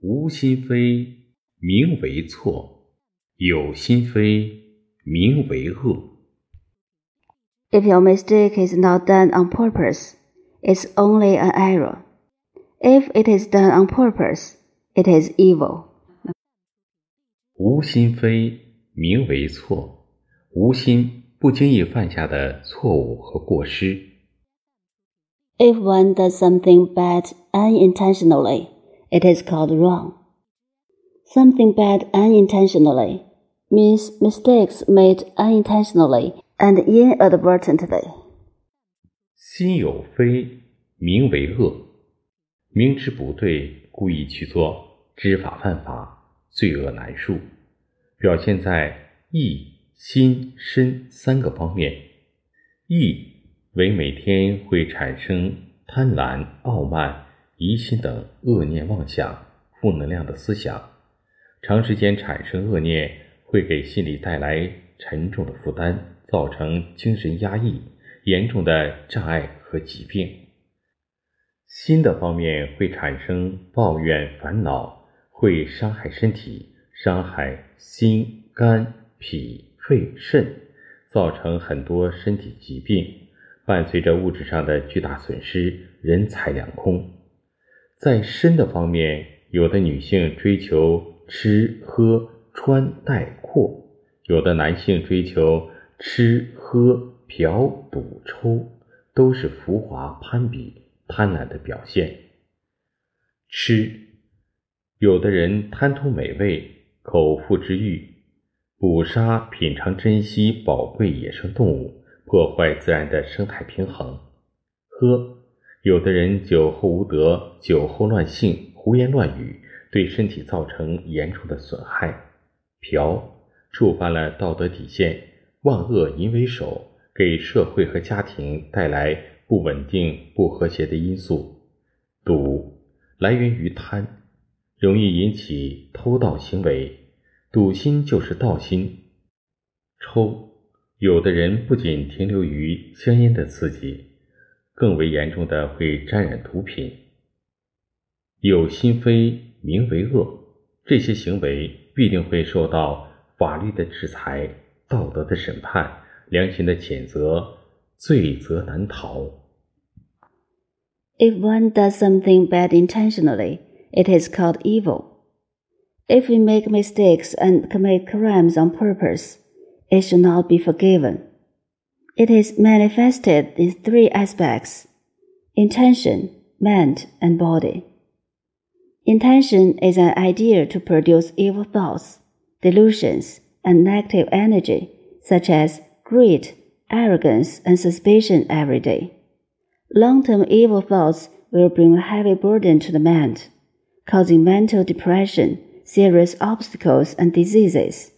无心非名为错，有心非名为恶。If your mistake is not done on purpose, it's only an error. If it is done on purpose, it is evil. 无心非名为错，无心不经意犯下的错误和过失。If one does something bad unintentionally, it is called wrong. Something bad unintentionally means mistakes made unintentionally and inadvertently. 心有非名为恶，明知不对，故意去做，知法犯法，罪恶难恕，表现在意、心、身三个方面。意为每天会产生贪婪、傲慢、疑心等恶念妄想、负能量的思想，长时间产生恶念，会给心理带来沉重的负担，造成精神压抑、严重的障碍和疾病。心的方面会产生抱怨、烦恼，会伤害身体，伤害心、肝、脾、肺、肾，造成很多身体疾病，伴随着物质上的巨大损失，人财两空。在身的方面，有的女性追求吃喝穿戴阔，有的男性追求吃喝嫖赌抽，都是浮华攀比。贪婪的表现。吃，有的人贪图美味，口腹之欲，捕杀、品尝、珍惜宝贵野生动物，破坏自然的生态平衡。喝，有的人酒后无德，酒后乱性，胡言乱语，对身体造成严重的损害。嫖，触犯了道德底线，万恶淫为首，给社会和家庭带来。不稳定、不和谐的因素，赌来源于贪，容易引起偷盗行为，赌心就是盗心。抽，有的人不仅停留于香烟的刺激，更为严重的会沾染毒品。有心非名为恶，这些行为必定会受到法律的制裁、道德的审判、良心的谴责。罪责难逃。If one does something bad intentionally, it is called evil. If we make mistakes and commit crimes on purpose, it should not be forgiven. It is manifested in three aspects intention, mind, and body. Intention is an idea to produce evil thoughts, delusions, and negative energy, such as greed, arrogance, and suspicion every day. Long term evil thoughts will bring a heavy burden to the mind, causing mental depression, serious obstacles, and diseases.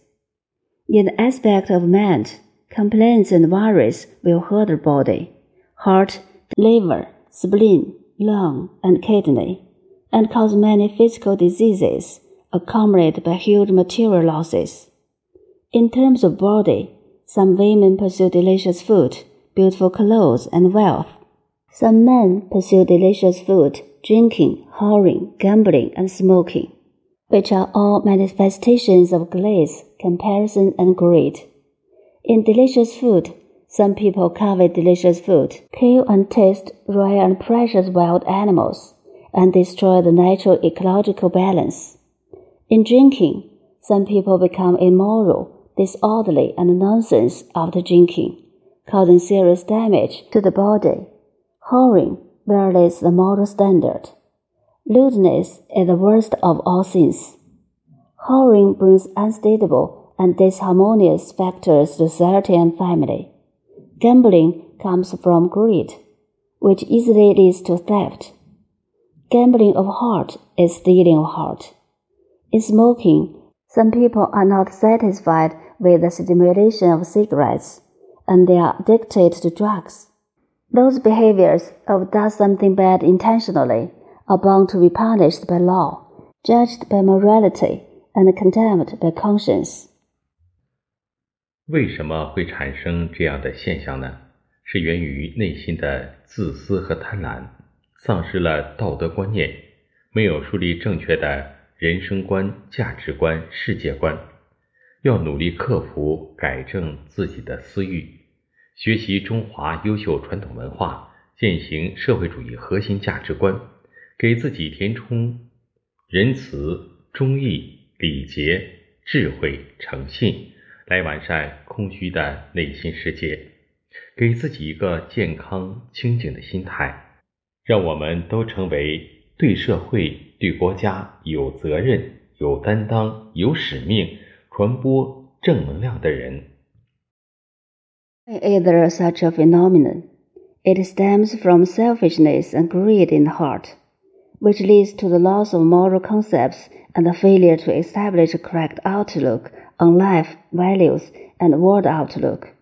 In the aspect of mind, complaints and worries will hurt the body, heart, liver, spleen, lung, and kidney, and cause many physical diseases accompanied by huge material losses. In terms of body, some women pursue delicious food, beautiful clothes, and wealth. Some men pursue delicious food, drinking, whoring, gambling, and smoking, which are all manifestations of glaze, comparison, and greed. In delicious food, some people covet delicious food, kill and taste rare and precious wild animals, and destroy the natural ecological balance. In drinking, some people become immoral, disorderly, and nonsense after drinking, causing serious damage to the body. Whoring violates the moral standard. Lewdness is the worst of all sins. Whoring brings unstable and disharmonious factors to society and family. Gambling comes from greed, which easily leads to theft. Gambling of heart is stealing of heart. In smoking, some people are not satisfied with the stimulation of cigarettes, and they are addicted to drugs. Those behaviors of does something bad intentionally are bound to be punished by law, judged by morality, and condemned by conscience. 为什么会产生这样的现象呢？是源于内心的自私和贪婪，丧失了道德观念，没有树立正确的人生观、价值观、世界观，要努力克服、改正自己的私欲，学习中华优秀传统文化，践行社会主义核心价值观，给自己填充仁慈、忠义、礼节、智慧、诚信，来完善空虚的内心世界，给自己一个健康清净的心态。让我们都成为对社会、对国家有责任、有担当、有使命、传播正能量的人。Either such a phenomenon, it stems from selfishness and greed in the heart, which leads to the loss of moral concepts and the failure to establish a correct outlook on life, values, and world outlook.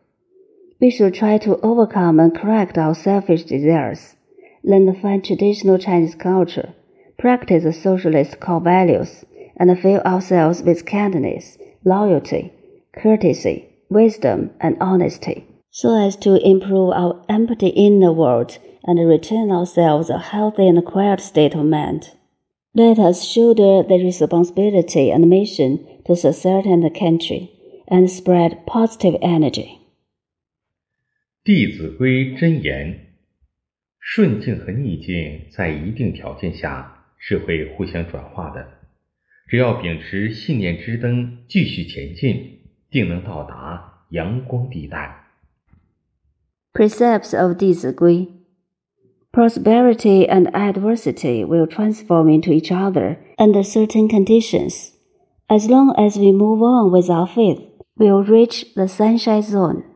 We should try to overcome and correct our selfish desires learn the fine traditional Chinese culture, practice the socialist core values, and fill ourselves with kindness, loyalty, courtesy, wisdom, and honesty, so as to improve our empty inner world and return ourselves a healthy and quiet state of mind. Let us shoulder the responsibility and mission to society and the country, and spread positive energy. 弟子规真言顺境和逆境在一定条件下是会互相转化的，只要秉持信念之灯继续前进，定能到达阳光地带。Precepts of 弟子规 ：Prosperity and adversity will transform into each other under certain conditions. As long as we move on with our faith, we'll reach the sunshine zone.